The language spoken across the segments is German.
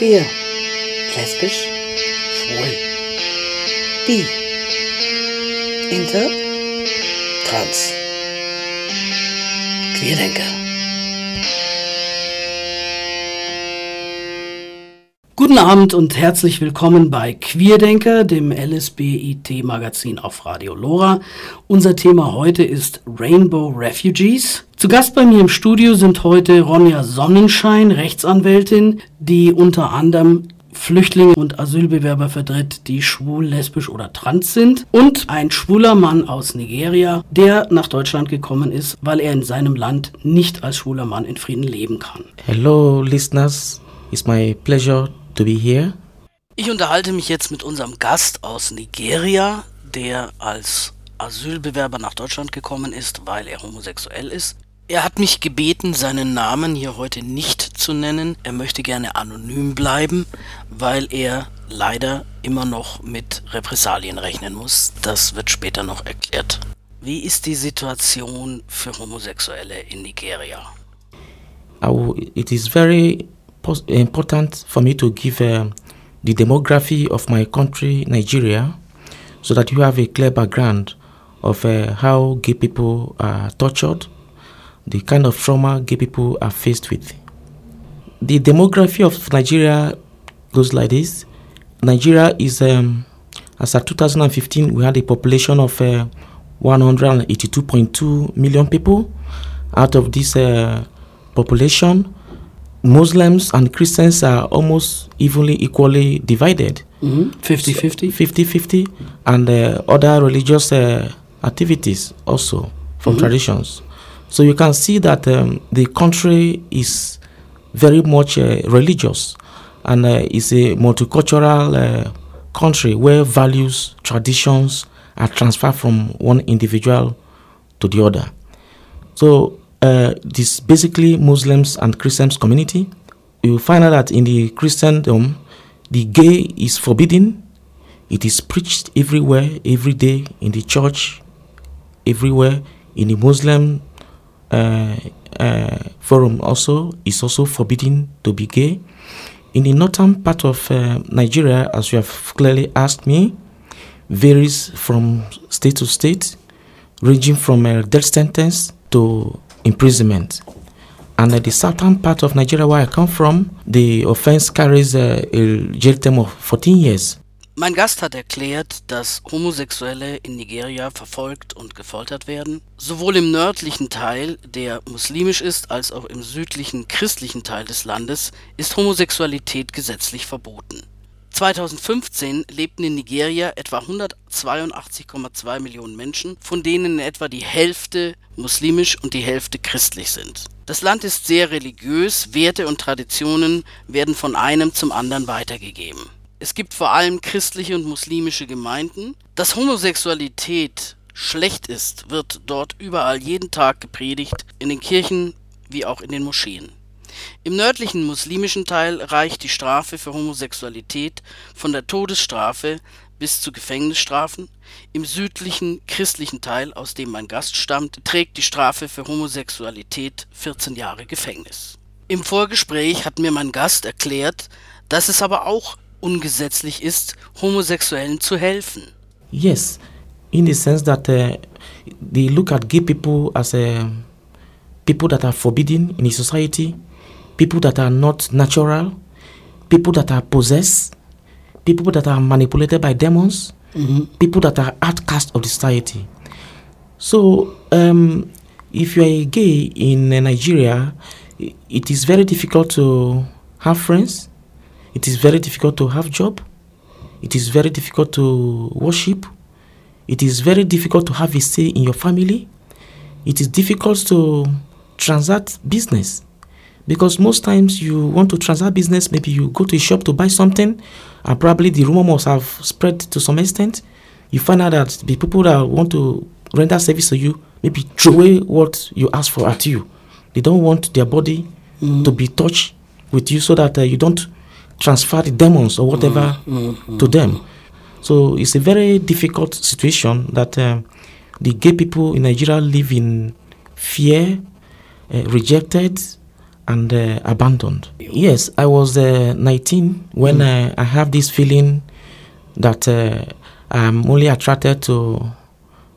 Queer. Lesbisch. Schwul. Bi. Inter. Trans. Queerdenker. Guten Abend und herzlich willkommen bei Queerdenker, dem LSBIT-Magazin auf Radio Lora. Unser Thema heute ist Rainbow Refugees. Zu Gast bei mir im Studio sind heute Ronja Sonnenschein, Rechtsanwältin, die unter anderem Flüchtlinge und Asylbewerber vertritt, die schwul, lesbisch oder trans sind. Und ein schwuler Mann aus Nigeria, der nach Deutschland gekommen ist, weil er in seinem Land nicht als schwuler Mann in Frieden leben kann. Hello, listeners. It's my pleasure to be here. Ich unterhalte mich jetzt mit unserem Gast aus Nigeria, der als Asylbewerber nach Deutschland gekommen ist, weil er homosexuell ist. Er hat mich gebeten, seinen Namen hier heute nicht zu nennen. Er möchte gerne anonym bleiben, weil er leider immer noch mit Repressalien rechnen muss. Das wird später noch erklärt. Wie ist die Situation für Homosexuelle in Nigeria? Oh, it is very important for me to give uh, the demography of my country, Nigeria, so that you have a clear background of uh, how gay people are tortured the kind of trauma gay people are faced with. The demography of Nigeria goes like this. Nigeria is, um, as of 2015, we had a population of uh, 182.2 million people. Out of this uh, population, Muslims and Christians are almost evenly, equally divided. 50 50? 50 50. And uh, other religious uh, activities also from mm-hmm. traditions. So you can see that um, the country is very much uh, religious and uh, is a multicultural uh, country where values, traditions are transferred from one individual to the other. So uh, this basically Muslims and Christians community. You find out that in the Christendom, the gay is forbidden. It is preached everywhere, every day in the church, everywhere. In the Muslim uh, uh, forum also is also forbidden to be gay. In the northern part of uh, Nigeria, as you have clearly asked me, varies from state to state, ranging from a death sentence to imprisonment. And at the southern part of Nigeria, where I come from, the offense carries a, a jail term of 14 years. Mein Gast hat erklärt, dass Homosexuelle in Nigeria verfolgt und gefoltert werden. Sowohl im nördlichen Teil, der muslimisch ist, als auch im südlichen christlichen Teil des Landes ist Homosexualität gesetzlich verboten. 2015 lebten in Nigeria etwa 182,2 Millionen Menschen, von denen etwa die Hälfte muslimisch und die Hälfte christlich sind. Das Land ist sehr religiös, Werte und Traditionen werden von einem zum anderen weitergegeben. Es gibt vor allem christliche und muslimische Gemeinden. Dass Homosexualität schlecht ist, wird dort überall jeden Tag gepredigt, in den Kirchen wie auch in den Moscheen. Im nördlichen muslimischen Teil reicht die Strafe für Homosexualität von der Todesstrafe bis zu Gefängnisstrafen. Im südlichen christlichen Teil, aus dem mein Gast stammt, trägt die Strafe für Homosexualität 14 Jahre Gefängnis. Im Vorgespräch hat mir mein Gast erklärt, dass es aber auch ungesetzlich ist, Homosexuellen zu helfen. Yes, in the sense that uh, they look at gay people as uh, people that are forbidden in a society, people that are not natural, people that are possessed, people that are manipulated by demons, mm-hmm. people that are outcast of the society. So, um, if you are a gay in uh, Nigeria, it is very difficult to have friends it is very difficult to have job. It is very difficult to worship. It is very difficult to have a say in your family. It is difficult to transact business because most times you want to transact business maybe you go to a shop to buy something and probably the rumor must have spread to some extent you find out that the people that want to render service to you maybe throw away what you ask for at you they don't want their body mm. to be touched with you so that uh, you don't transfer the demons or whatever mm, mm, to them. So it's a very difficult situation that uh, the gay people in Nigeria live in fear, uh, rejected, and uh, abandoned. Yes, I was uh, 19 when mm. I have this feeling that uh, I'm only attracted to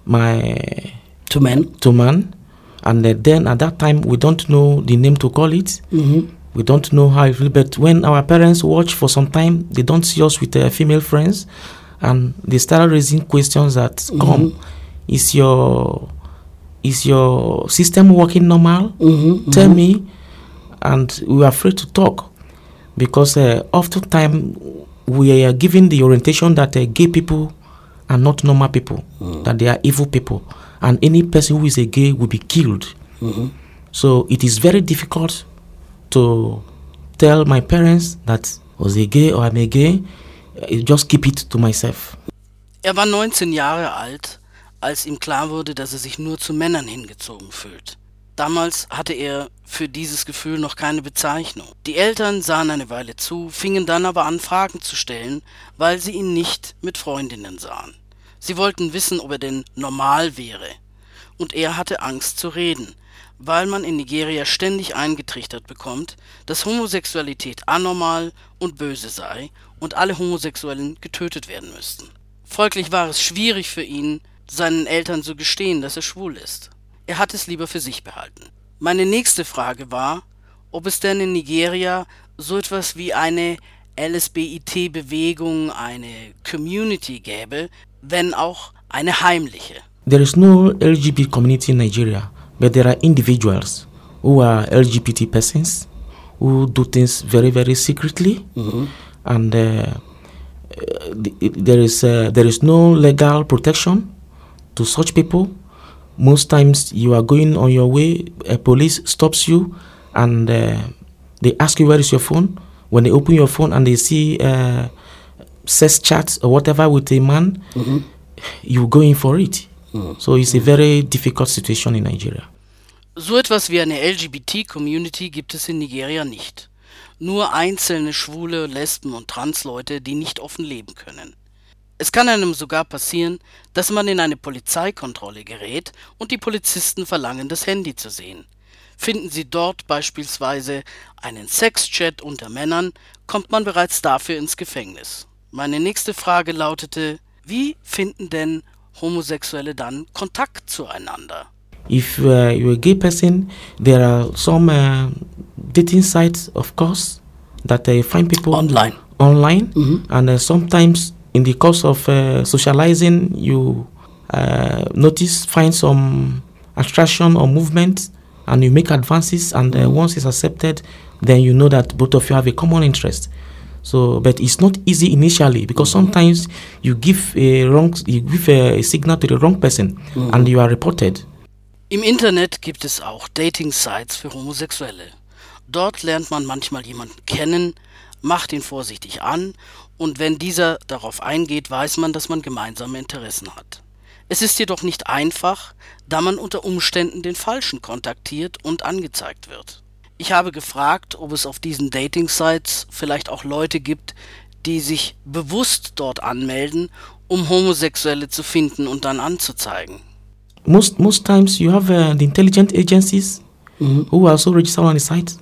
my to men to man, and uh, then at that time we don't know the name to call it. Mm-hmm. We don't know how it feel, but when our parents watch for some time, they don't see us with their female friends, and they start raising questions that mm-hmm. come: Is your is your system working normal? Mm-hmm, Tell mm-hmm. me. And we are afraid to talk because uh, oftentimes we are given the orientation that uh, gay people are not normal people, mm. that they are evil people, and any person who is a gay will be killed. Mm-hmm. So it is very difficult to tell my parents that I was a gay or I'm a gay. I just keep it to myself. Er war 19 Jahre alt, als ihm klar wurde, dass er sich nur zu Männern hingezogen fühlt. Damals hatte er für dieses Gefühl noch keine Bezeichnung. Die Eltern sahen eine Weile zu, fingen dann aber an, Fragen zu stellen, weil sie ihn nicht mit Freundinnen sahen. Sie wollten wissen, ob er denn normal wäre. Und er hatte Angst zu reden, weil man in Nigeria ständig eingetrichtert bekommt, dass Homosexualität anormal und böse sei und alle Homosexuellen getötet werden müssten. Folglich war es schwierig für ihn, seinen Eltern zu gestehen, dass er schwul ist. Er hat es lieber für sich behalten. Meine nächste Frage war, ob es denn in Nigeria so etwas wie eine LSBIT-Bewegung, eine Community gäbe, wenn auch eine heimliche. There is no LGBT community in Nigeria, but there are individuals who are LGBT persons who do things very, very secretly, mm -hmm. and uh, there is uh, there is no legal protection to such people. Most times you are going on your way, a police stops you and uh, they ask you where is your phone. When they open your phone and they see uh, sex chats or whatever with a man, mm-hmm. you go in for it. Mm-hmm. So it's a very difficult situation in Nigeria. So etwas wie eine LGBT-Community gibt es in Nigeria nicht. Nur einzelne schwule, Lesben und Transleute, die nicht offen leben können. Es kann einem sogar passieren, dass man in eine Polizeikontrolle gerät und die Polizisten verlangen, das Handy zu sehen. Finden sie dort beispielsweise einen Sexchat unter Männern, kommt man bereits dafür ins Gefängnis. Meine nächste Frage lautete, wie finden denn Homosexuelle dann Kontakt zueinander? If uh, you're a gay person, there are some uh, dating sites, of course, that uh, find people online. Online, mm -hmm. and uh, sometimes in the course of uh, socializing, you uh, notice, find some attraction or movement, and you make advances. And uh, once it's accepted, then you know that both of you have a common interest. So, but it's not easy initially because mm-hmm. sometimes you give a wrong, you give a signal to the wrong person, mm-hmm. and you are reported. Im Internet gibt es auch Dating-Sites für Homosexuelle. Dort lernt man manchmal jemanden kennen, macht ihn vorsichtig an und wenn dieser darauf eingeht, weiß man, dass man gemeinsame Interessen hat. Es ist jedoch nicht einfach, da man unter Umständen den Falschen kontaktiert und angezeigt wird. Ich habe gefragt, ob es auf diesen Dating-Sites vielleicht auch Leute gibt, die sich bewusst dort anmelden, um Homosexuelle zu finden und dann anzuzeigen. Most most times you have uh, the intelligent agencies mm -hmm. who also registered on the site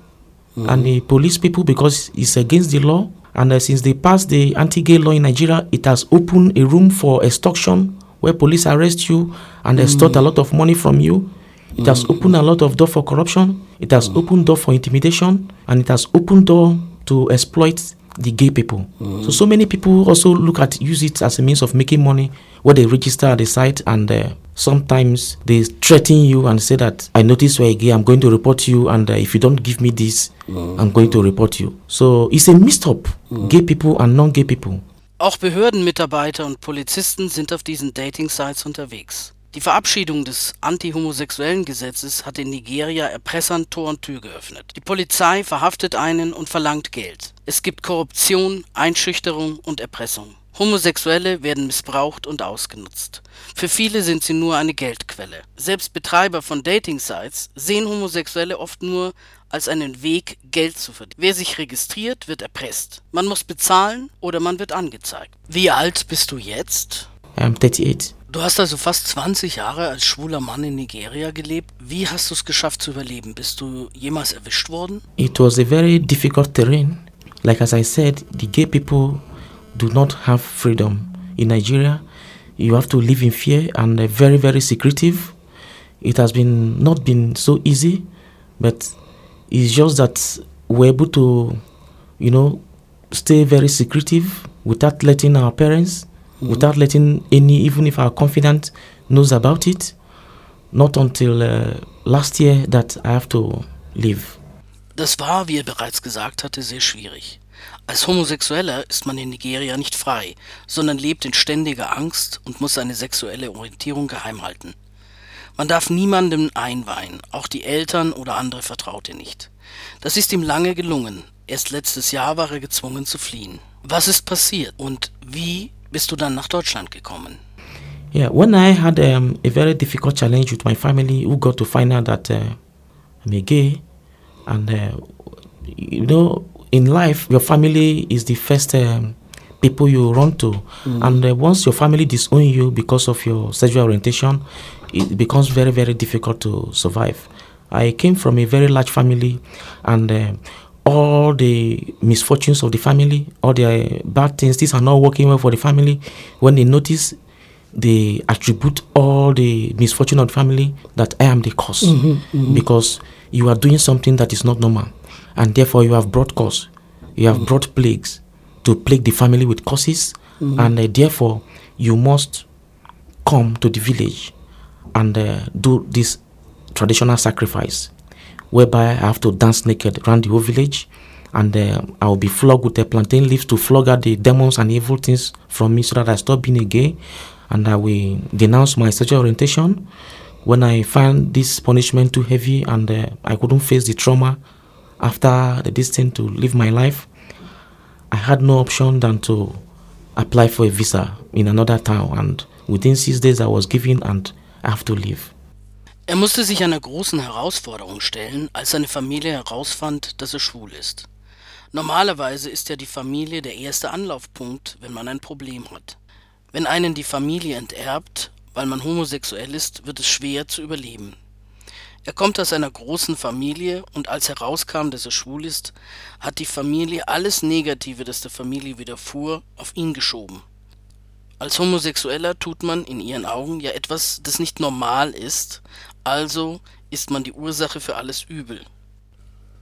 mm -hmm. and the police people because it's against the law And uh, since they passed the anti-gay law in Nigeria, it has opened a room for extortion where police arrest you and mm. extort a lot of money from you. It mm. has opened a lot of door for corruption. It has mm. opened door for intimidation, and it has opened door to exploit the gay people. Mm. So so many people also look at use it as a means of making money where they register at the site and uh, sometimes they threaten you and say that I notice you're gay, I'm going to report you, and uh, if you don't give me this, mm. I'm going to report you. So it's a mixed up, mm. gay people and non-gay people. Auch Behördenmitarbeiter und Polizisten sind auf diesen Dating-Sites unterwegs. Die Verabschiedung des anti-homosexuellen Gesetzes hat in Nigeria Erpressern Tor und Tür geöffnet. Die Polizei verhaftet einen und verlangt Geld. Es gibt Korruption, Einschüchterung und Erpressung. Homosexuelle werden missbraucht und ausgenutzt. Für viele sind sie nur eine Geldquelle. Selbst Betreiber von Dating-Sites sehen Homosexuelle oft nur als einen Weg, Geld zu verdienen. Wer sich registriert, wird erpresst. Man muss bezahlen oder man wird angezeigt. Wie alt bist du jetzt? I'm 38. Du hast also fast 20 Jahre als schwuler Mann in Nigeria gelebt. Wie hast du es geschafft zu überleben? Bist du jemals erwischt worden? It was a very difficult terrain. Like as I said, the gay people do not have freedom in Nigeria. You have to live in fear and very very secretive. It has been not been so easy, but it's just that we're able to, you know, stay very secretive without letting our parents, without letting any, even if our confidant knows about it. Not until uh, last year that I have to leave. Das war, wie er bereits gesagt hatte, sehr schwierig. Als Homosexueller ist man in Nigeria nicht frei, sondern lebt in ständiger Angst und muss seine sexuelle Orientierung geheim halten. Man darf niemandem einweihen, auch die Eltern oder andere Vertraute nicht. Das ist ihm lange gelungen. Erst letztes Jahr war er gezwungen zu fliehen. Was ist passiert und wie bist du dann nach Deutschland gekommen? Yeah, when I had um, a very difficult challenge with my family, who got to find out that uh, I'm a gay, and uh, you know, in life, your family is the first um, people you run to, and uh, once your family disown you because of your sexual orientation, it becomes very, very difficult to survive. I came from a very large family, and uh, all the misfortunes of the family, all the bad things, these are not working well for the family. When they notice, they attribute all the misfortune of the family that I am the cause. Because you are doing something that is not normal, and therefore you have brought cause, you have brought plagues to plague the family with curses, and uh, therefore you must come to the village and uh, do this traditional sacrifice whereby I have to dance naked around the whole village and uh, I will be flogged with the plantain leaves to flog out the demons and evil things from me so that I stop being a gay and I will denounce my sexual orientation. When I find this punishment too heavy and uh, I couldn't face the trauma after the distance to live my life, I had no option than to apply for a visa in another town and within six days I was given and I have to leave. Er musste sich einer großen Herausforderung stellen, als seine Familie herausfand, dass er schwul ist. Normalerweise ist ja die Familie der erste Anlaufpunkt, wenn man ein Problem hat. Wenn einen die Familie enterbt, weil man homosexuell ist, wird es schwer zu überleben. Er kommt aus einer großen Familie und als herauskam, dass er schwul ist, hat die Familie alles Negative, das der Familie widerfuhr, auf ihn geschoben. Als Homosexueller tut man in ihren Augen ja etwas, das nicht normal ist, also ist man die Ursache für alles Übel.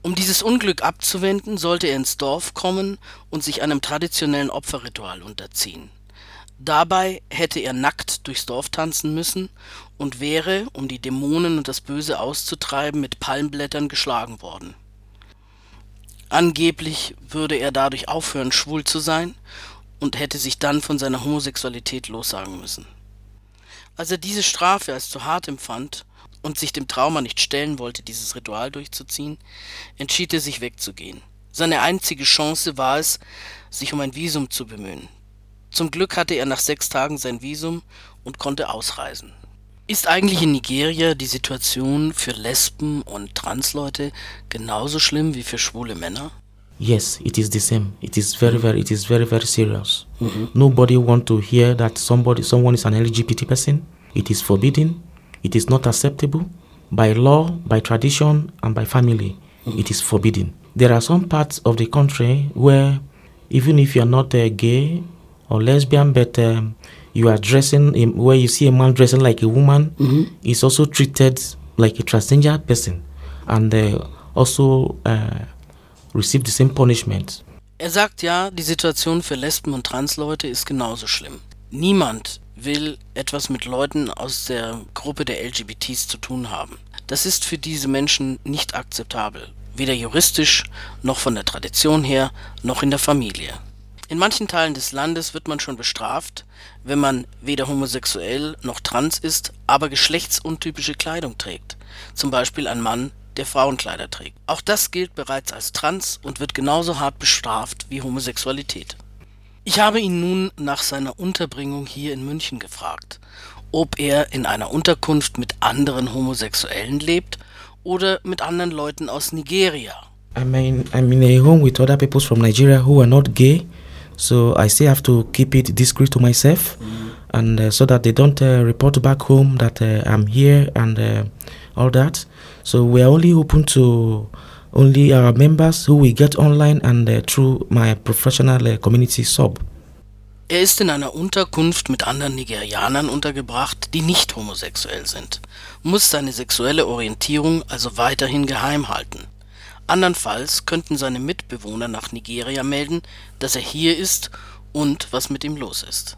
Um dieses Unglück abzuwenden, sollte er ins Dorf kommen und sich einem traditionellen Opferritual unterziehen. Dabei hätte er nackt durchs Dorf tanzen müssen und wäre, um die Dämonen und das Böse auszutreiben, mit Palmblättern geschlagen worden. Angeblich würde er dadurch aufhören, schwul zu sein und hätte sich dann von seiner Homosexualität lossagen müssen. Als er diese Strafe als zu hart empfand und sich dem Trauma nicht stellen wollte, dieses Ritual durchzuziehen, entschied er sich wegzugehen. Seine einzige Chance war es, sich um ein Visum zu bemühen. Zum Glück hatte er nach sechs Tagen sein Visum und konnte ausreisen. Ist eigentlich in Nigeria die Situation für Lesben und Transleute genauso schlimm wie für schwule Männer? Yes, it is the same. It is very, very, it is very, very serious. Nobody want to hear that somebody, someone is an LGBT person. It is forbidden. It is not acceptable by law, by tradition, and by family. It is forbidden. There are some parts of the country where, even if you are not uh, gay or lesbian, but um, you are dressing in, where you see a man dressing like a woman, is also treated like a transgender person, and uh, also uh, receive the same punishment. Er sagt ja, die Situation für Lesben und Transleute ist genauso schlimm. Niemand will etwas mit Leuten aus der Gruppe der LGBTs zu tun haben. Das ist für diese Menschen nicht akzeptabel, weder juristisch noch von der Tradition her noch in der Familie. In manchen Teilen des Landes wird man schon bestraft, wenn man weder homosexuell noch trans ist, aber geschlechtsuntypische Kleidung trägt. Zum Beispiel ein Mann, der Frauenkleider trägt. Auch das gilt bereits als trans und wird genauso hart bestraft wie Homosexualität. Ich habe ihn nun nach seiner Unterbringung hier in München gefragt, ob er in einer Unterkunft mit anderen Homosexuellen lebt oder mit anderen Leuten aus Nigeria. I mean, I'm in a home with other people from Nigeria who are not gay, so I still have to keep it discreet to myself. and uh, so that they don't uh, report back home that uh, I'm here and uh, all that. So we are only open to only our members who we get online and uh, through my professional uh, community sub. Er ist in einer Unterkunft mit anderen Nigerianern untergebracht, die nicht homosexuell sind, muss seine sexuelle Orientierung also weiterhin geheim halten. Andernfalls könnten seine Mitbewohner nach Nigeria melden, dass er hier ist und was mit ihm los ist.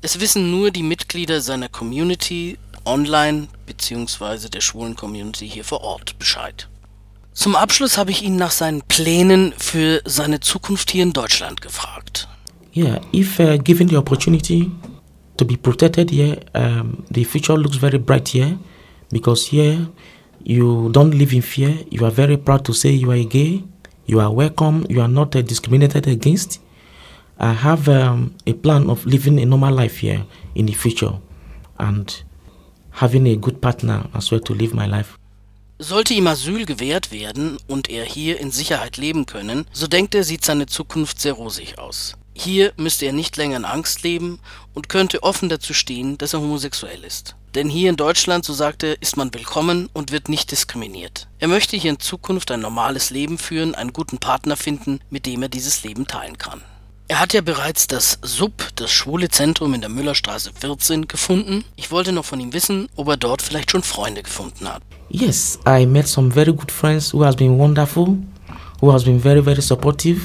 Es wissen nur die Mitglieder seiner Community online bzw. der schwulen Community hier vor Ort Bescheid. Zum Abschluss habe ich ihn nach seinen Plänen für seine Zukunft hier in Deutschland gefragt. Yeah, if uh, given the opportunity to be protected here, um, the future looks very bright here because here you don't live in fear. You are very proud to say you are gay. You are welcome. You are not uh, discriminated against. I have um, a plan of living a normal life here in the future and having a good partner as well to live my life. Sollte ihm Asyl gewährt werden und er hier in Sicherheit leben können, so denkt er, sieht seine Zukunft sehr rosig aus. Hier müsste er nicht länger in Angst leben und könnte offen dazu stehen, dass er homosexuell ist. Denn hier in Deutschland, so sagt er, ist man willkommen und wird nicht diskriminiert. Er möchte hier in Zukunft ein normales Leben führen, einen guten Partner finden, mit dem er dieses Leben teilen kann. Er hat ja bereits das SUB, das Schwule Zentrum in der Müllerstraße 14, gefunden. Ich wollte noch von ihm wissen, ob er dort vielleicht schon Freunde gefunden hat. Yes, I met some very good friends who has been wonderful, who has been very very supportive.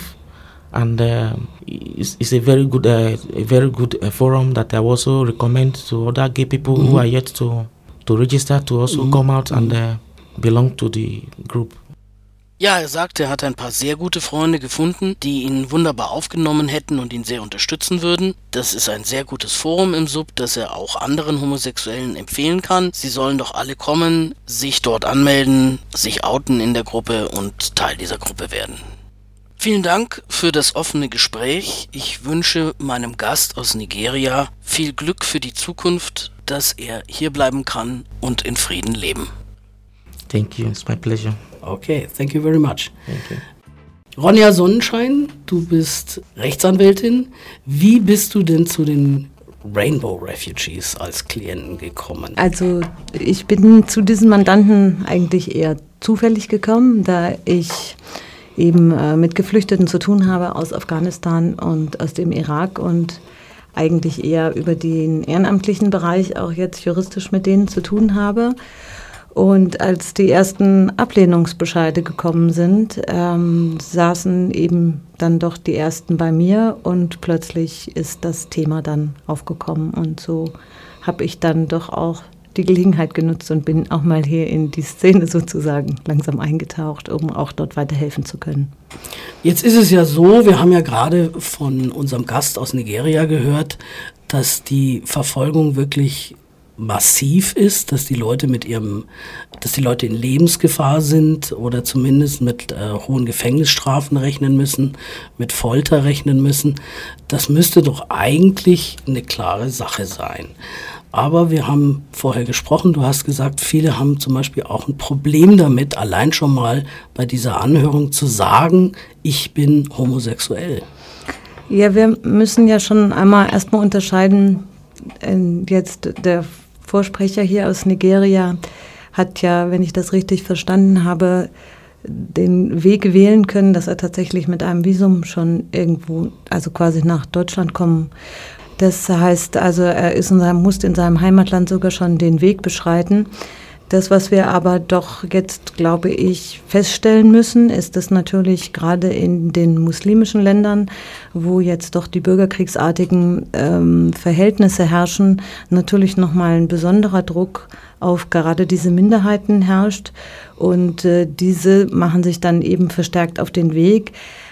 and uh, it's, it's, a very good uh, a very good uh, forum that I also recommend to other gay people mm -hmm. who mm-hmm. are yet to to register to also mm -hmm. come out and uh, belong to the group. Ja, er sagt, er hat ein paar sehr gute Freunde gefunden, die ihn wunderbar aufgenommen hätten und ihn sehr unterstützen würden. Das ist ein sehr gutes Forum im Sub, das er auch anderen Homosexuellen empfehlen kann. Sie sollen doch alle kommen, sich dort anmelden, sich outen in der Gruppe und Teil dieser Gruppe werden. Vielen Dank für das offene Gespräch. Ich wünsche meinem Gast aus Nigeria viel Glück für die Zukunft, dass er hier bleiben kann und in Frieden leben. Thank you, it's my pleasure. Okay, thank you very much. You. Ronja Sonnenschein, du bist Rechtsanwältin. Wie bist du denn zu den Rainbow Refugees als Klienten gekommen? Also ich bin zu diesen Mandanten eigentlich eher zufällig gekommen, da ich eben äh, mit Geflüchteten zu tun habe aus Afghanistan und aus dem Irak und eigentlich eher über den ehrenamtlichen Bereich auch jetzt juristisch mit denen zu tun habe. Und als die ersten Ablehnungsbescheide gekommen sind, ähm, saßen eben dann doch die ersten bei mir und plötzlich ist das Thema dann aufgekommen. Und so habe ich dann doch auch die Gelegenheit genutzt und bin auch mal hier in die Szene sozusagen langsam eingetaucht, um auch dort weiterhelfen zu können. Jetzt ist es ja so, wir haben ja gerade von unserem Gast aus Nigeria gehört, dass die Verfolgung wirklich massiv ist, dass die Leute mit ihrem, dass die Leute in Lebensgefahr sind oder zumindest mit äh, hohen Gefängnisstrafen rechnen müssen, mit Folter rechnen müssen. Das müsste doch eigentlich eine klare Sache sein. Aber wir haben vorher gesprochen, du hast gesagt, viele haben zum Beispiel auch ein Problem damit, allein schon mal bei dieser Anhörung zu sagen, ich bin homosexuell. Ja, wir müssen ja schon einmal erstmal unterscheiden, jetzt der Vorsprecher hier aus Nigeria hat ja, wenn ich das richtig verstanden habe, den Weg wählen können, dass er tatsächlich mit einem Visum schon irgendwo, also quasi nach Deutschland kommen das heißt also, er ist in seinem, musste in seinem Heimatland sogar schon den Weg beschreiten. Das, was wir aber doch jetzt, glaube ich, feststellen müssen, ist, dass natürlich gerade in den muslimischen Ländern, wo jetzt doch die bürgerkriegsartigen ähm, Verhältnisse herrschen, natürlich nochmal ein besonderer Druck auf gerade diese Minderheiten herrscht. Und äh, diese machen sich dann eben verstärkt auf den Weg.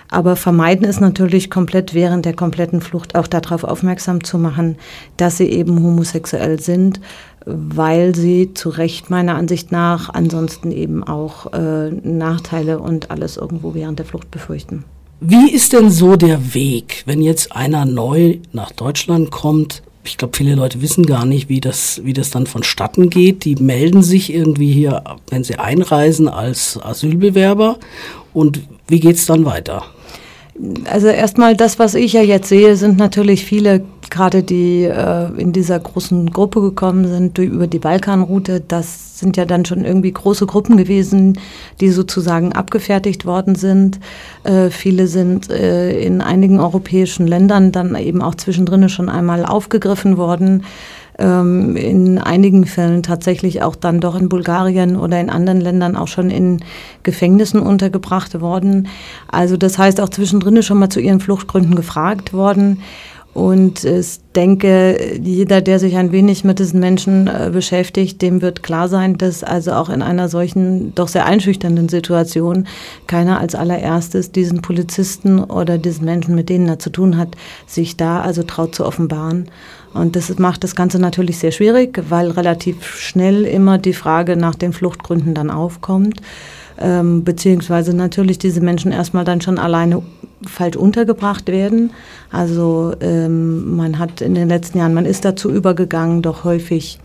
Aber vermeiden ist natürlich komplett während der kompletten Flucht auch darauf aufmerksam zu machen, dass sie eben homosexuell sind, weil sie zu Recht meiner Ansicht nach ansonsten eben auch äh, Nachteile und alles irgendwo während der Flucht befürchten. Wie ist denn so der Weg, wenn jetzt einer neu nach Deutschland kommt? Ich glaube, viele Leute wissen gar nicht, wie das, wie das dann vonstatten geht. Die melden sich irgendwie hier, wenn sie einreisen, als Asylbewerber. Und wie geht es dann weiter? Also erstmal das, was ich ja jetzt sehe, sind natürlich viele, gerade die äh, in dieser großen Gruppe gekommen sind durch, über die Balkanroute. Das sind ja dann schon irgendwie große Gruppen gewesen, die sozusagen abgefertigt worden sind. Äh, viele sind äh, in einigen europäischen Ländern dann eben auch zwischendrin schon einmal aufgegriffen worden ähm, in einigen Fällen tatsächlich auch dann doch in Bulgarien oder in anderen Ländern auch schon in Gefängnissen untergebracht worden. Also das heißt auch zwischendrin schon mal zu ihren Fluchtgründen gefragt worden. Und ich denke, jeder, der sich ein wenig mit diesen Menschen äh, beschäftigt, dem wird klar sein, dass also auch in einer solchen doch sehr einschüchternden Situation keiner als allererstes diesen Polizisten oder diesen Menschen, mit denen er zu tun hat, sich da also traut zu offenbaren. Und das macht das Ganze natürlich sehr schwierig, weil relativ schnell immer die Frage nach den Fluchtgründen dann aufkommt. Ähm, beziehungsweise natürlich diese Menschen erstmal dann schon alleine falsch untergebracht werden. Also ähm, man hat in den letzten Jahren, man ist dazu übergegangen, doch häufig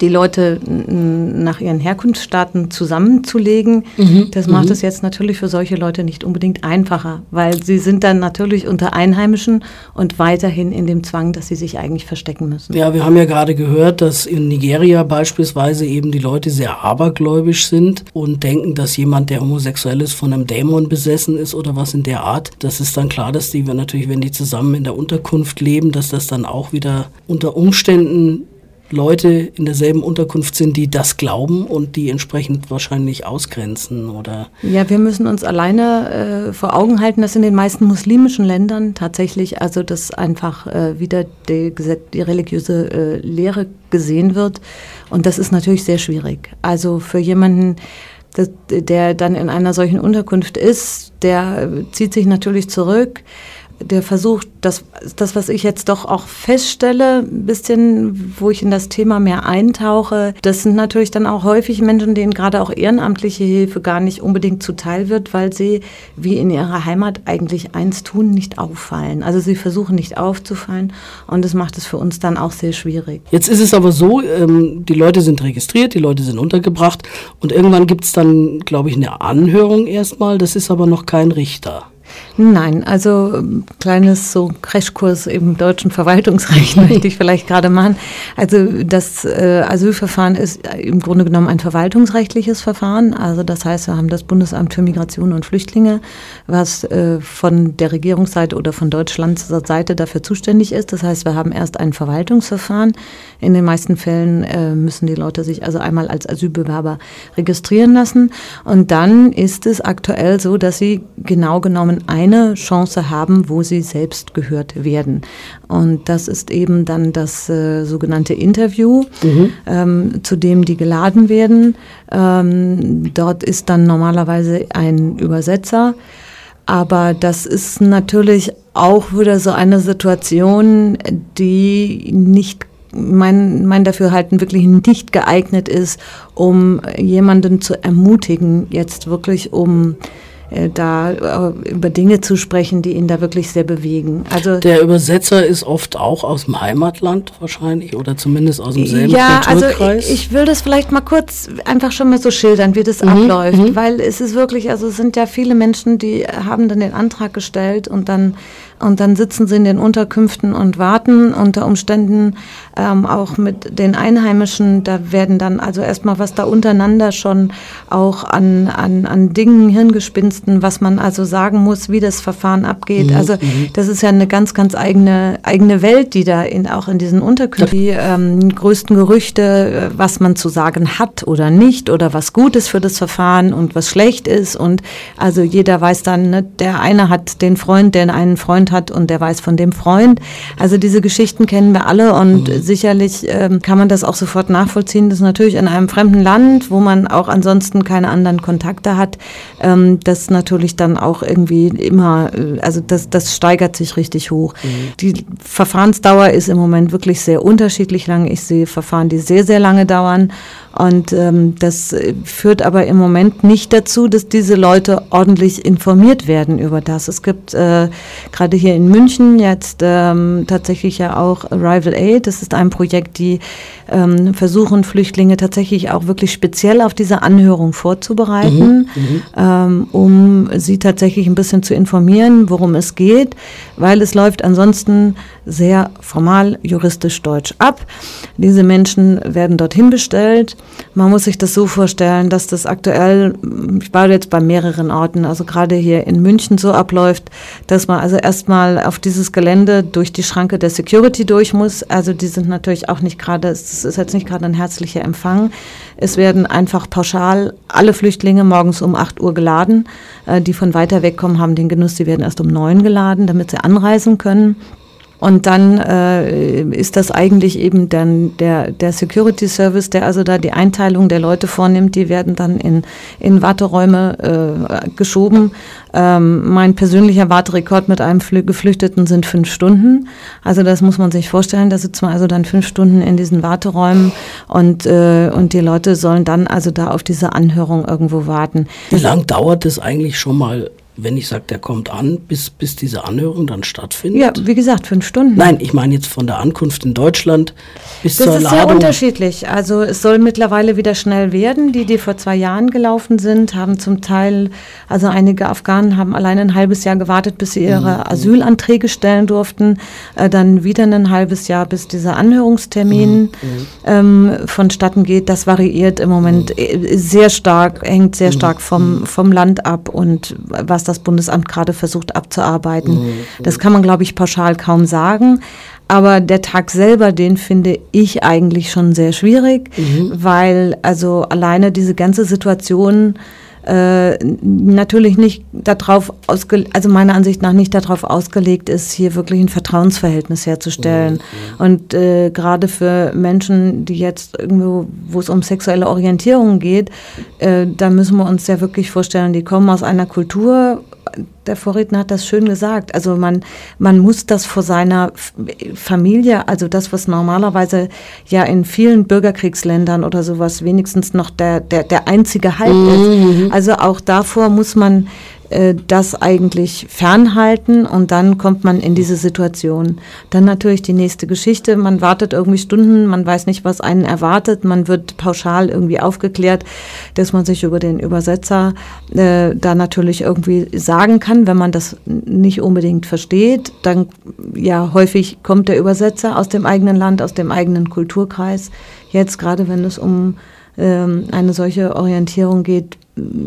die Leute nach ihren Herkunftsstaaten zusammenzulegen. Mhm. Das macht mhm. es jetzt natürlich für solche Leute nicht unbedingt einfacher, weil sie sind dann natürlich unter Einheimischen und weiterhin in dem Zwang, dass sie sich eigentlich verstecken müssen. Ja, wir haben ja gerade gehört, dass in Nigeria beispielsweise eben die Leute sehr abergläubisch sind und denken, dass jemand, der homosexuell ist, von einem Dämon besessen ist oder was in der Art. Das ist dann klar, dass die natürlich, wenn die zusammen in der Unterkunft leben, dass das dann auch wieder unter Umständen Leute in derselben Unterkunft sind, die das glauben und die entsprechend wahrscheinlich ausgrenzen oder. Ja, wir müssen uns alleine äh, vor Augen halten, dass in den meisten muslimischen Ländern tatsächlich also das einfach äh, wieder die, die religiöse äh, Lehre gesehen wird und das ist natürlich sehr schwierig. Also für jemanden, der dann in einer solchen Unterkunft ist, der zieht sich natürlich zurück der versucht, das, das, was ich jetzt doch auch feststelle, ein bisschen, wo ich in das Thema mehr eintauche, das sind natürlich dann auch häufig Menschen, denen gerade auch ehrenamtliche Hilfe gar nicht unbedingt zuteil wird, weil sie, wie in ihrer Heimat eigentlich eins tun, nicht auffallen. Also sie versuchen nicht aufzufallen und das macht es für uns dann auch sehr schwierig. Jetzt ist es aber so, ähm, die Leute sind registriert, die Leute sind untergebracht und irgendwann gibt es dann, glaube ich, eine Anhörung erstmal, das ist aber noch kein Richter. Nein, also kleines so Crashkurs im deutschen Verwaltungsrecht möchte ich vielleicht gerade machen. Also das äh, Asylverfahren ist im Grunde genommen ein verwaltungsrechtliches Verfahren. Also das heißt, wir haben das Bundesamt für Migration und Flüchtlinge, was äh, von der Regierungsseite oder von Deutschlands Seite dafür zuständig ist. Das heißt, wir haben erst ein Verwaltungsverfahren. In den meisten Fällen äh, müssen die Leute sich also einmal als Asylbewerber registrieren lassen. Und dann ist es aktuell so, dass sie genau genommen eine Chance haben, wo sie selbst gehört werden. Und das ist eben dann das äh, sogenannte Interview, mhm. ähm, zu dem die geladen werden. Ähm, dort ist dann normalerweise ein Übersetzer. Aber das ist natürlich auch wieder so eine Situation, die nicht mein, mein Dafürhalten wirklich nicht geeignet ist, um jemanden zu ermutigen, jetzt wirklich um da äh, über Dinge zu sprechen, die ihn da wirklich sehr bewegen. Also der Übersetzer ist oft auch aus dem Heimatland wahrscheinlich oder zumindest aus demselben ja, Kulturkreis. Ja, also ich will das vielleicht mal kurz einfach schon mal so schildern, wie das mhm, abläuft, mhm. weil es ist wirklich, also es sind ja viele Menschen, die haben dann den Antrag gestellt und dann und dann sitzen sie in den Unterkünften und warten unter Umständen ähm, auch mit den Einheimischen. Da werden dann also erstmal was da untereinander schon auch an, an, an Dingen, Hirngespinsten, was man also sagen muss, wie das Verfahren abgeht. Mhm. Also mhm. das ist ja eine ganz, ganz eigene, eigene Welt, die da in, auch in diesen Unterkünften, die ähm, größten Gerüchte, äh, was man zu sagen hat oder nicht oder was gut ist für das Verfahren und was schlecht ist. Und also jeder weiß dann, ne, der eine hat den Freund, der einen Freund Freund hat und der weiß von dem Freund. Also diese Geschichten kennen wir alle und mhm. sicherlich ähm, kann man das auch sofort nachvollziehen. Das ist natürlich in einem fremden Land, wo man auch ansonsten keine anderen Kontakte hat, ähm, das natürlich dann auch irgendwie immer, äh, also das, das steigert sich richtig hoch. Mhm. Die Verfahrensdauer ist im Moment wirklich sehr unterschiedlich lang. Ich sehe Verfahren, die sehr, sehr lange dauern und ähm, das führt aber im Moment nicht dazu, dass diese Leute ordentlich informiert werden über das. Es gibt äh, gerade hier in München jetzt ähm, tatsächlich ja auch Arrival Aid. Das ist ein Projekt, die ähm, versuchen, Flüchtlinge tatsächlich auch wirklich speziell auf diese Anhörung vorzubereiten, mhm, mhm. ähm, um sie tatsächlich ein bisschen zu informieren, worum es geht, weil es läuft ansonsten sehr formal juristisch deutsch ab. Diese Menschen werden dorthin bestellt. Man muss sich das so vorstellen, dass das aktuell, ich war jetzt bei mehreren Orten, also gerade hier in München so abläuft, dass man also erstmal auf dieses Gelände durch die Schranke der Security durch muss. Also die sind natürlich auch nicht gerade, es ist jetzt nicht gerade ein herzlicher Empfang. Es werden einfach pauschal alle Flüchtlinge morgens um 8 Uhr geladen. Äh, die von weiter weg kommen, haben den Genuss, die werden erst um 9 geladen, damit sie anreisen können. Und dann äh, ist das eigentlich eben dann der, der Security Service, der also da die Einteilung der Leute vornimmt. Die werden dann in, in Warteräume äh, geschoben. Ähm, mein persönlicher Warterekord mit einem Geflüchteten sind fünf Stunden. Also das muss man sich vorstellen. Da sitzt man also dann fünf Stunden in diesen Warteräumen und, äh, und die Leute sollen dann also da auf diese Anhörung irgendwo warten. Wie lang dauert es eigentlich schon mal wenn ich sage, der kommt an, bis, bis diese Anhörung dann stattfindet? Ja, wie gesagt, fünf Stunden. Nein, ich meine jetzt von der Ankunft in Deutschland bis das zur ist Ladung. sehr unterschiedlich. Also es soll mittlerweile wieder schnell werden. Die, die vor zwei Jahren gelaufen sind, haben zum Teil, also einige Afghanen haben allein ein halbes Jahr gewartet, bis sie ihre mhm. Asylanträge stellen durften. Äh, dann wieder ein halbes Jahr, bis dieser Anhörungstermin mhm. ähm, vonstatten geht. Das variiert im Moment mhm. sehr stark, hängt sehr mhm. stark vom, vom Land ab und was das Bundesamt gerade versucht abzuarbeiten. Mhm. Das kann man, glaube ich, pauschal kaum sagen. Aber der Tag selber, den finde ich eigentlich schon sehr schwierig, mhm. weil also alleine diese ganze Situation äh, natürlich nicht darauf ausgelegt, also meiner Ansicht nach nicht darauf ausgelegt ist, hier wirklich ein Vertrauensverhältnis herzustellen. Mhm. Und äh, gerade für Menschen, die jetzt irgendwo, wo es um sexuelle Orientierung geht, äh, da müssen wir uns ja wirklich vorstellen, die kommen aus einer Kultur, der Vorredner hat das schön gesagt. Also man, man muss das vor seiner Familie, also das, was normalerweise ja in vielen Bürgerkriegsländern oder sowas wenigstens noch der, der, der einzige Halt mhm. ist. Also auch davor muss man äh, das eigentlich fernhalten und dann kommt man in diese Situation. Dann natürlich die nächste Geschichte. Man wartet irgendwie Stunden, man weiß nicht, was einen erwartet. Man wird pauschal irgendwie aufgeklärt, dass man sich über den Übersetzer äh, da natürlich irgendwie sagen kann, wenn man das nicht unbedingt versteht. Dann ja häufig kommt der Übersetzer aus dem eigenen Land, aus dem eigenen Kulturkreis. Jetzt gerade wenn es um ähm, eine solche Orientierung geht,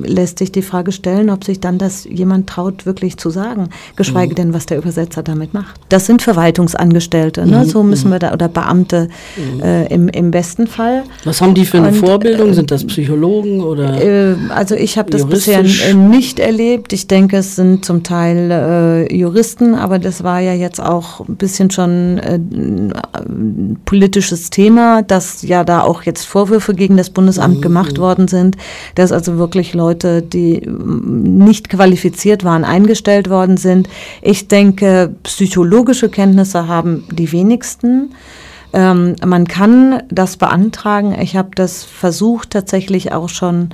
lässt sich die Frage stellen, ob sich dann das jemand traut, wirklich zu sagen, geschweige mhm. denn, was der Übersetzer damit macht. Das sind Verwaltungsangestellte, ne? Mhm. so müssen wir da, oder Beamte mhm. äh, im, im besten Fall. Was haben die für eine Und, Vorbildung? Äh, sind das Psychologen oder? Äh, also ich habe das bisher nicht erlebt. Ich denke, es sind zum Teil äh, Juristen, aber das war ja jetzt auch ein bisschen schon ein äh, politisches Thema, dass ja da auch jetzt Vorwürfe gegen das Bundesamt mhm. gemacht worden sind, dass also wirklich wirklich Leute, die nicht qualifiziert waren, eingestellt worden sind. Ich denke, psychologische Kenntnisse haben die wenigsten. Ähm, man kann das beantragen. Ich habe das versucht tatsächlich auch schon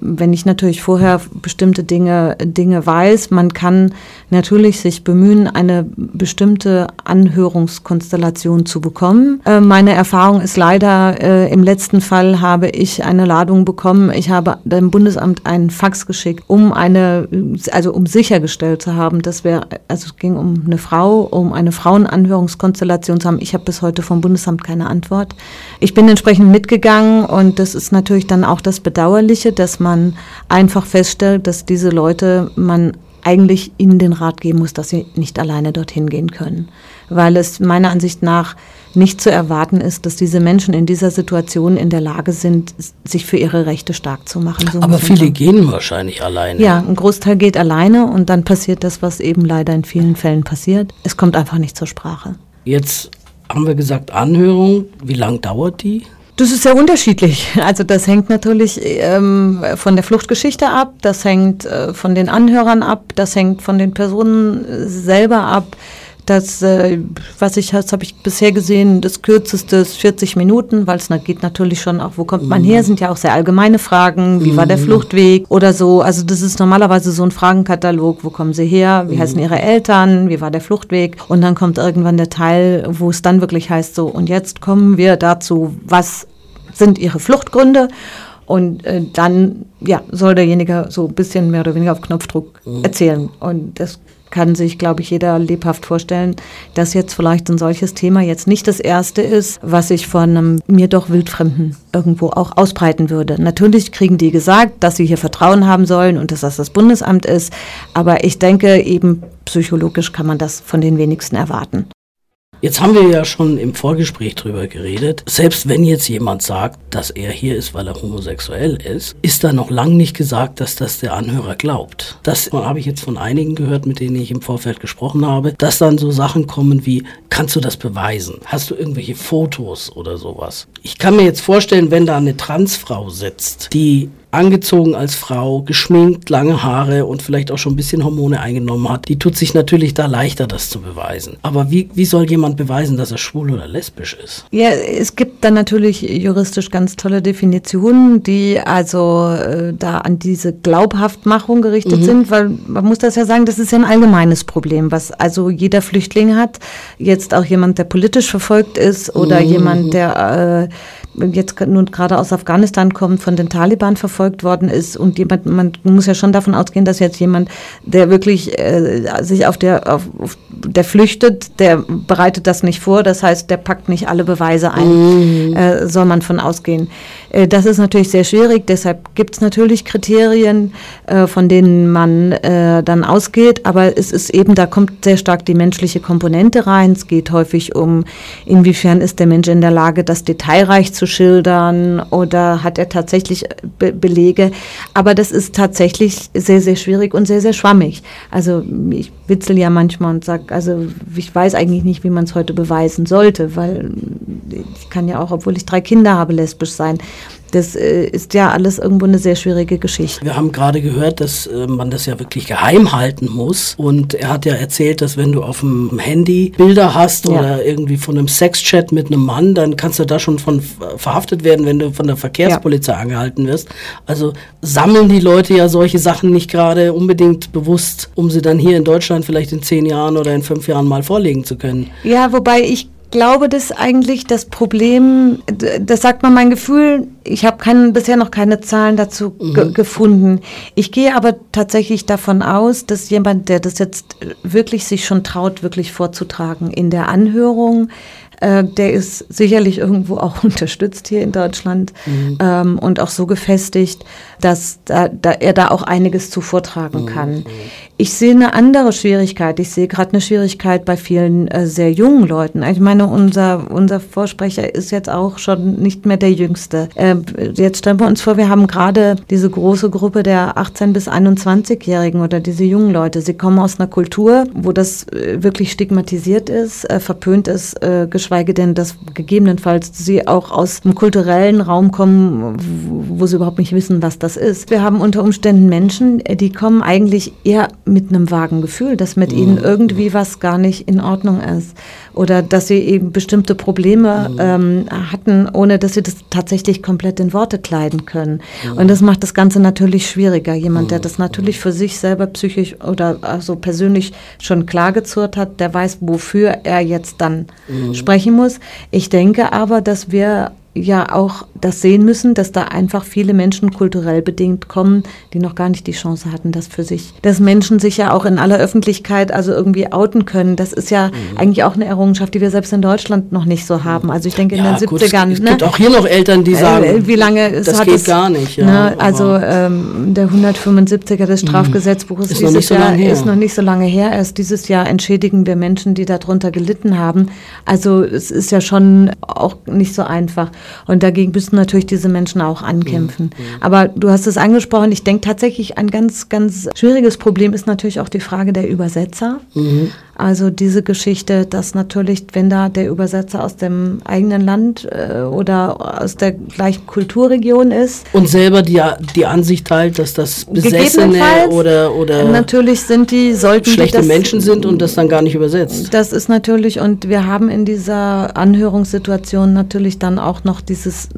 wenn ich natürlich vorher bestimmte Dinge, Dinge weiß, man kann natürlich sich bemühen, eine bestimmte Anhörungskonstellation zu bekommen. Äh, meine Erfahrung ist leider, äh, im letzten Fall habe ich eine Ladung bekommen. Ich habe dem Bundesamt einen Fax geschickt, um eine, also um sichergestellt zu haben, dass wir, also es ging um eine Frau, um eine Frauenanhörungskonstellation zu haben. Ich habe bis heute vom Bundesamt keine Antwort. Ich bin entsprechend mitgegangen und das ist natürlich dann auch das Bedauerliche, dass man einfach feststellt, dass diese Leute man eigentlich ihnen den Rat geben muss, dass sie nicht alleine dorthin gehen können. Weil es meiner Ansicht nach nicht zu erwarten ist, dass diese Menschen in dieser Situation in der Lage sind, sich für ihre Rechte stark zu machen. So Aber viele sagen. gehen wahrscheinlich alleine. Ja, ein Großteil geht alleine und dann passiert das, was eben leider in vielen Fällen passiert. Es kommt einfach nicht zur Sprache. Jetzt haben wir gesagt Anhörung. Wie lang dauert die? Das ist sehr unterschiedlich. Also das hängt natürlich ähm, von der Fluchtgeschichte ab, das hängt äh, von den Anhörern ab, das hängt von den Personen selber ab. Das, äh, was ich, habe ich bisher gesehen, das kürzeste ist 40 Minuten, weil es geht natürlich schon auch, wo kommt man her, mhm. sind ja auch sehr allgemeine Fragen, wie war der mhm. Fluchtweg oder so. Also das ist normalerweise so ein Fragenkatalog, wo kommen Sie her, wie heißen mhm. Ihre Eltern, wie war der Fluchtweg und dann kommt irgendwann der Teil, wo es dann wirklich heißt so, und jetzt kommen wir dazu, was sind Ihre Fluchtgründe Und äh, dann ja, soll derjenige so ein bisschen mehr oder weniger auf Knopfdruck erzählen. Und das kann sich, glaube ich, jeder lebhaft vorstellen, dass jetzt vielleicht ein solches Thema jetzt nicht das erste ist, was sich von einem mir doch wildfremden irgendwo auch ausbreiten würde. Natürlich kriegen die gesagt, dass sie hier Vertrauen haben sollen und dass das das Bundesamt ist, aber ich denke eben psychologisch kann man das von den wenigsten erwarten. Jetzt haben wir ja schon im Vorgespräch drüber geredet. Selbst wenn jetzt jemand sagt, dass er hier ist, weil er homosexuell ist, ist da noch lang nicht gesagt, dass das der Anhörer glaubt. Das habe ich jetzt von einigen gehört, mit denen ich im Vorfeld gesprochen habe, dass dann so Sachen kommen wie, kannst du das beweisen? Hast du irgendwelche Fotos oder sowas? Ich kann mir jetzt vorstellen, wenn da eine Transfrau sitzt, die angezogen als Frau, geschminkt, lange Haare und vielleicht auch schon ein bisschen Hormone eingenommen hat, die tut sich natürlich da leichter, das zu beweisen. Aber wie, wie soll jemand beweisen, dass er schwul oder lesbisch ist? Ja, es gibt dann natürlich juristisch ganz tolle Definitionen, die also äh, da an diese Glaubhaftmachung gerichtet mhm. sind, weil man muss das ja sagen, das ist ja ein allgemeines Problem, was also jeder Flüchtling hat. Jetzt auch jemand, der politisch verfolgt ist oder mhm. jemand, der äh, jetzt nun gerade aus Afghanistan kommt, von den Taliban verfolgt worden ist und jemand, man muss ja schon davon ausgehen, dass jetzt jemand, der wirklich äh, sich auf der, auf, der flüchtet, der bereitet das nicht vor, das heißt, der packt nicht alle Beweise ein, mhm. äh, soll man von ausgehen. Äh, das ist natürlich sehr schwierig, deshalb gibt es natürlich Kriterien, äh, von denen man äh, dann ausgeht, aber es ist eben, da kommt sehr stark die menschliche Komponente rein. Es geht häufig um, inwiefern ist der Mensch in der Lage, das detailreich zu schildern oder hat er tatsächlich Be Belege. Aber das ist tatsächlich sehr, sehr schwierig und sehr, sehr schwammig. Also ich witzel ja manchmal und sage, also ich weiß eigentlich nicht, wie man es heute beweisen sollte, weil ich kann ja auch, obwohl ich drei Kinder habe, lesbisch sein. Das äh, ist ja alles irgendwo eine sehr schwierige Geschichte. Wir haben gerade gehört, dass äh, man das ja wirklich geheim halten muss. Und er hat ja erzählt, dass wenn du auf dem Handy Bilder hast ja. oder irgendwie von einem Sexchat mit einem Mann, dann kannst du da schon von verhaftet werden, wenn du von der Verkehrspolizei ja. angehalten wirst. Also sammeln die Leute ja solche Sachen nicht gerade unbedingt bewusst, um sie dann hier in Deutschland vielleicht in zehn Jahren oder in fünf Jahren mal vorlegen zu können. Ja, wobei ich glaube, dass eigentlich das Problem, das sagt man mein Gefühl, ich habe bisher noch keine Zahlen dazu mhm. gefunden. Ich gehe aber tatsächlich davon aus, dass jemand, der das jetzt wirklich sich schon traut, wirklich vorzutragen in der Anhörung, äh, der ist sicherlich irgendwo auch unterstützt hier in Deutschland mhm. ähm, und auch so gefestigt, dass da, da er da auch einiges zu vortragen mhm. kann. Ich sehe eine andere Schwierigkeit. Ich sehe gerade eine Schwierigkeit bei vielen äh, sehr jungen Leuten. Ich meine, unser, unser Vorsprecher ist jetzt auch schon nicht mehr der Jüngste. Äh, jetzt stellen wir uns vor, wir haben gerade diese große Gruppe der 18- bis 21-Jährigen oder diese jungen Leute. Sie kommen aus einer Kultur, wo das äh, wirklich stigmatisiert ist, äh, verpönt ist, äh, geschweige denn, dass gegebenenfalls sie auch aus einem kulturellen Raum kommen, wo, wo sie überhaupt nicht wissen, was das ist. Wir haben unter Umständen Menschen, äh, die kommen eigentlich eher mit einem vagen Gefühl, dass mit mhm. ihnen irgendwie was gar nicht in Ordnung ist oder dass sie eben bestimmte Probleme mhm. ähm, hatten, ohne dass sie das tatsächlich komplett in Worte kleiden können. Mhm. Und das macht das Ganze natürlich schwieriger. Jemand, der das natürlich für sich selber psychisch oder also persönlich schon klargezurrt hat, der weiß, wofür er jetzt dann sprechen muss. Ich denke aber, dass wir ja auch das sehen müssen, dass da einfach viele Menschen kulturell bedingt kommen, die noch gar nicht die Chance hatten, das für sich. Dass Menschen sich ja auch in aller Öffentlichkeit also irgendwie outen können, das ist ja mhm. eigentlich auch eine Errungenschaft, die wir selbst in Deutschland noch nicht so haben. Also ich denke in ja, den gut, 70ern. Es, ne? gibt auch hier noch Eltern, die sagen, äh, wie lange es das geht es, gar nicht. Ja, ne? Also ähm, der 175er des mhm. Strafgesetzbuches ist, noch so Jahr, ist noch nicht so lange her. Erst dieses Jahr entschädigen wir Menschen, die darunter gelitten haben. Also es ist ja schon auch nicht so einfach. Und dagegen müssen natürlich diese Menschen auch ankämpfen. Mhm. Aber du hast es angesprochen, ich denke tatsächlich, ein ganz, ganz schwieriges Problem ist natürlich auch die Frage der Übersetzer. Mhm. Also diese Geschichte, dass natürlich, wenn da der Übersetzer aus dem eigenen Land äh, oder aus der gleichen Kulturregion ist. Und selber die, die Ansicht teilt, dass das Besessene oder, oder natürlich sind die, sollten schlechte die das, Menschen sind und das dann gar nicht übersetzt. Das ist natürlich, und wir haben in dieser Anhörungssituation natürlich dann auch noch dieses,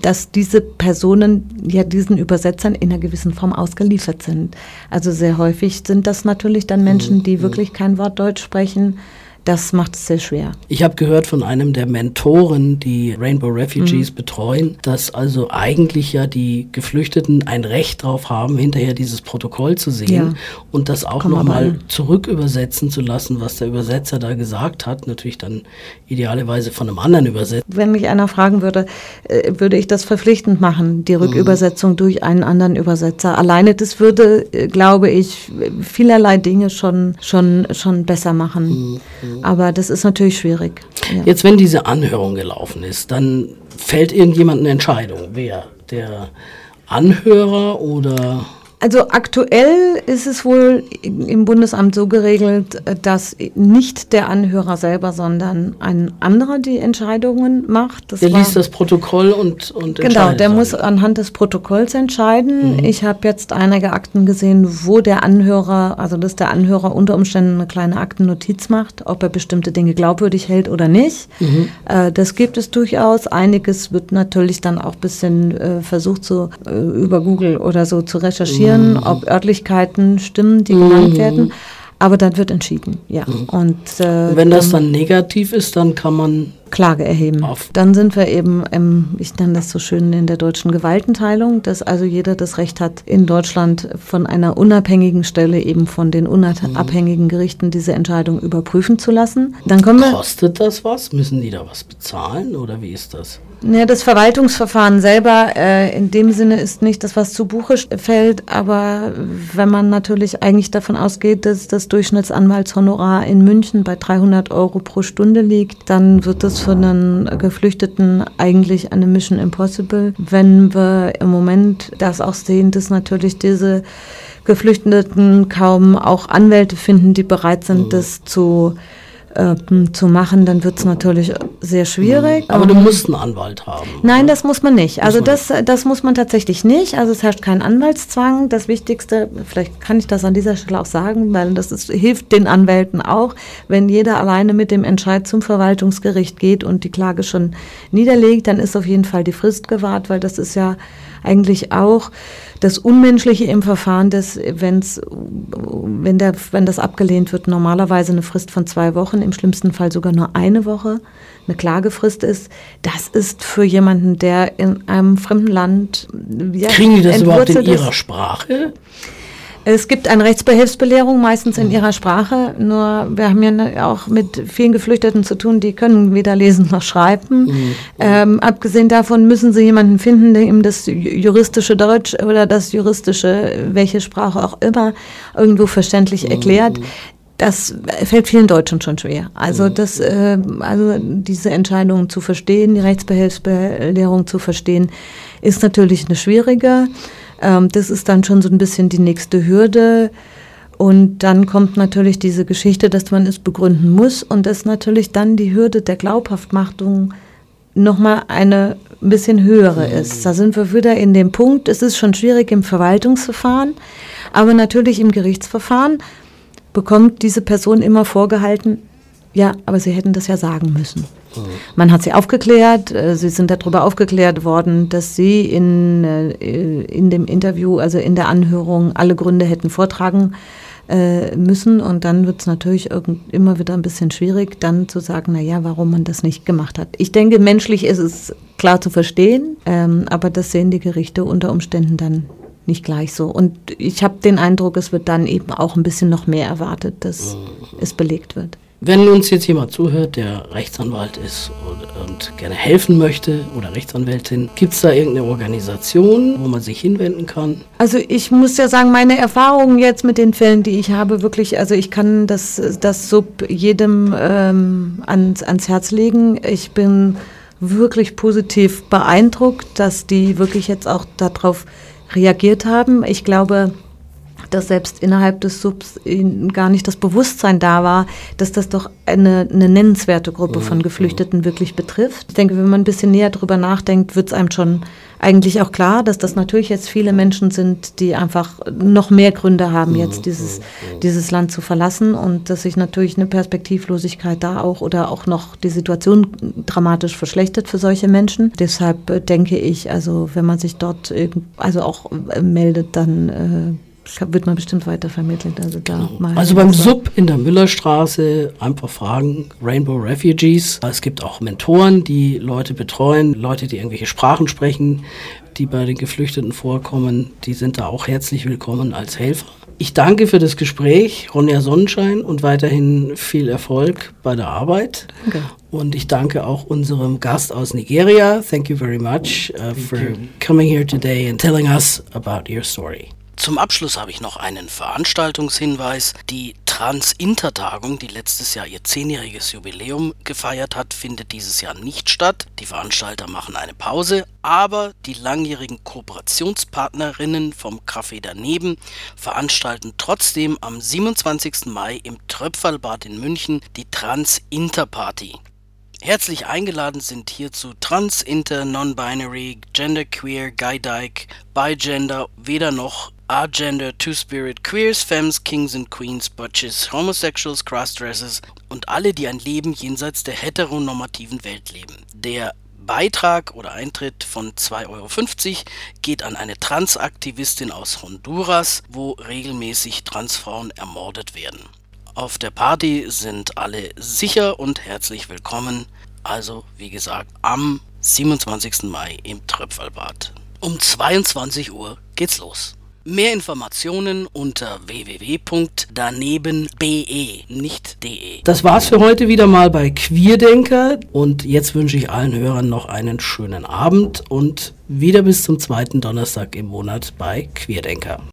dass diese Personen ja diesen Übersetzern in einer gewissen Form ausgeliefert sind. Also sehr häufig sind das natürlich dann Menschen, die mhm. wirklich kein Wort Deutsch sprechen, das macht es sehr schwer. Ich habe gehört von einem der Mentoren, die Rainbow Refugees mhm. betreuen, dass also eigentlich ja die Geflüchteten ein Recht darauf haben, hinterher dieses Protokoll zu sehen ja. und das auch nochmal zurück übersetzen zu lassen, was der Übersetzer da gesagt hat. Natürlich dann idealerweise von einem anderen Übersetzer. Wenn mich einer fragen würde, äh, würde ich das verpflichtend machen, die Rückübersetzung mhm. durch einen anderen Übersetzer. Alleine das würde, äh, glaube ich, vielerlei Dinge schon, schon, schon besser machen. Mhm. Aber das ist natürlich schwierig. Ja. Jetzt, wenn diese Anhörung gelaufen ist, dann fällt irgendjemand eine Entscheidung. Wer? Der Anhörer oder also aktuell ist es wohl im Bundesamt so geregelt, dass nicht der Anhörer selber, sondern ein anderer die Entscheidungen macht. Das der liest das Protokoll und, und Genau, der dann. muss anhand des Protokolls entscheiden. Mhm. Ich habe jetzt einige Akten gesehen, wo der Anhörer, also dass der Anhörer unter Umständen eine kleine Aktennotiz macht, ob er bestimmte Dinge glaubwürdig hält oder nicht. Mhm. Äh, das gibt es durchaus. Einiges wird natürlich dann auch ein bisschen äh, versucht, so äh, über Google oder so zu recherchieren recherchieren, mhm. ob Örtlichkeiten stimmen, die genannt mhm. werden. Aber dann wird entschieden, ja. Mhm. Und äh, wenn das dann negativ ist, dann kann man Klage erheben. Dann sind wir eben, im, ich nenne das so schön, in der deutschen Gewaltenteilung, dass also jeder das Recht hat, in Deutschland von einer unabhängigen Stelle, eben von den unabhängigen Gerichten, diese Entscheidung überprüfen zu lassen. Dann kommen Kostet das was? Müssen die da was bezahlen oder wie ist das? Ja, das Verwaltungsverfahren selber äh, in dem Sinne ist nicht das, was zu Buche fällt, aber wenn man natürlich eigentlich davon ausgeht, dass das Durchschnittsanwaltshonorar in München bei 300 Euro pro Stunde liegt, dann wird das für einen Geflüchteten eigentlich eine Mission Impossible. Wenn wir im Moment das auch sehen, dass natürlich diese Geflüchteten kaum auch Anwälte finden, die bereit sind, mhm. das zu äh, zu machen, dann wird es natürlich sehr schwierig. Aber du musst einen Anwalt haben. Nein, oder? das muss man nicht. Also das, das muss man tatsächlich nicht. Also es herrscht kein Anwaltszwang. Das Wichtigste, vielleicht kann ich das an dieser Stelle auch sagen, weil das ist, hilft den Anwälten auch, wenn jeder alleine mit dem Entscheid zum Verwaltungsgericht geht und die Klage schon niederlegt, dann ist auf jeden Fall die Frist gewahrt, weil das ist ja eigentlich auch das Unmenschliche im Verfahren, dass wenn's, wenn, der, wenn das abgelehnt wird, normalerweise eine Frist von zwei Wochen, im schlimmsten Fall sogar nur eine Woche, eine Klagefrist ist, das ist für jemanden, der in einem fremden Land. Ja, Kriegen die das überhaupt in ihrer Sprache? Es gibt eine Rechtsbehelfsbelehrung, meistens in ihrer Sprache. Nur wir haben ja auch mit vielen Geflüchteten zu tun, die können weder lesen noch schreiben. Mhm. Ähm, abgesehen davon müssen sie jemanden finden, der ihm das juristische Deutsch oder das juristische, welche Sprache auch immer, irgendwo verständlich mhm. erklärt. Das fällt vielen Deutschen schon schwer. Also mhm. das, äh, also diese Entscheidung zu verstehen, die Rechtsbehelfsbelehrung zu verstehen, ist natürlich eine schwierige. Ähm, das ist dann schon so ein bisschen die nächste Hürde. Und dann kommt natürlich diese Geschichte, dass man es begründen muss und dass natürlich dann die Hürde der Glaubhaftmachtung nochmal eine ein bisschen höhere ist. Da sind wir wieder in dem Punkt, es ist schon schwierig im Verwaltungsverfahren, aber natürlich im Gerichtsverfahren bekommt diese Person immer vorgehalten, ja, aber sie hätten das ja sagen müssen. Man hat sie aufgeklärt, äh, sie sind darüber aufgeklärt worden, dass sie in, äh, in dem Interview, also in der Anhörung, alle Gründe hätten vortragen äh, müssen. Und dann wird es natürlich immer wieder ein bisschen schwierig, dann zu sagen, naja, warum man das nicht gemacht hat. Ich denke, menschlich ist es klar zu verstehen, ähm, aber das sehen die Gerichte unter Umständen dann nicht gleich so. Und ich habe den Eindruck, es wird dann eben auch ein bisschen noch mehr erwartet, dass es belegt wird. Wenn uns jetzt jemand zuhört, der Rechtsanwalt ist und, und gerne helfen möchte oder Rechtsanwältin, gibt es da irgendeine Organisation, wo man sich hinwenden kann? Also ich muss ja sagen, meine Erfahrungen jetzt mit den Fällen, die ich habe, wirklich, also ich kann das, das Sub jedem ähm, ans, ans Herz legen. Ich bin wirklich positiv beeindruckt, dass die wirklich jetzt auch darauf reagiert haben. Ich glaube, dass selbst innerhalb des Subs gar nicht das Bewusstsein da war, dass das doch eine, eine nennenswerte Gruppe von Geflüchteten wirklich betrifft. Ich denke, wenn man ein bisschen näher drüber nachdenkt, wird es einem schon eigentlich auch klar, dass das natürlich jetzt viele Menschen sind, die einfach noch mehr Gründe haben, jetzt dieses, dieses Land zu verlassen und dass sich natürlich eine Perspektivlosigkeit da auch oder auch noch die Situation dramatisch verschlechtert für solche Menschen. Deshalb denke ich, also wenn man sich dort also auch meldet, dann äh, wird man bestimmt weitervermittelt. Also, da genau. also beim Sub in der Müllerstraße einfach fragen, Rainbow Refugees. Es gibt auch Mentoren, die Leute betreuen, Leute, die irgendwelche Sprachen sprechen, die bei den Geflüchteten vorkommen, die sind da auch herzlich willkommen als Helfer. Ich danke für das Gespräch, Ronja Sonnenschein, und weiterhin viel Erfolg bei der Arbeit. Danke. Und ich danke auch unserem Gast aus Nigeria. Thank you very much uh, for coming here today and telling us about your story. Zum Abschluss habe ich noch einen Veranstaltungshinweis. Die Trans-Inter-Tagung, die letztes Jahr ihr zehnjähriges Jubiläum gefeiert hat, findet dieses Jahr nicht statt. Die Veranstalter machen eine Pause, aber die langjährigen Kooperationspartnerinnen vom Café daneben veranstalten trotzdem am 27. Mai im Tröpferlbad in München die Trans-Inter-Party. Herzlich eingeladen sind hierzu Trans, Inter, Non-Binary, Genderqueer, Guy-Dyke, Bigender, weder noch Agender, Two-Spirit, Queers, Femmes, Kings and Queens, Butches, Homosexuals, Crossdressers und alle, die ein Leben jenseits der heteronormativen Welt leben. Der Beitrag oder Eintritt von 2,50 Euro geht an eine Transaktivistin aus Honduras, wo regelmäßig Transfrauen ermordet werden. Auf der Party sind alle sicher und herzlich willkommen. Also, wie gesagt, am 27. Mai im Tröpfelbad. Um 22 Uhr geht's los. Mehr Informationen unter www.danebenbe, nicht de. Das war's für heute wieder mal bei Queerdenker und jetzt wünsche ich allen Hörern noch einen schönen Abend und wieder bis zum zweiten Donnerstag im Monat bei Queerdenker.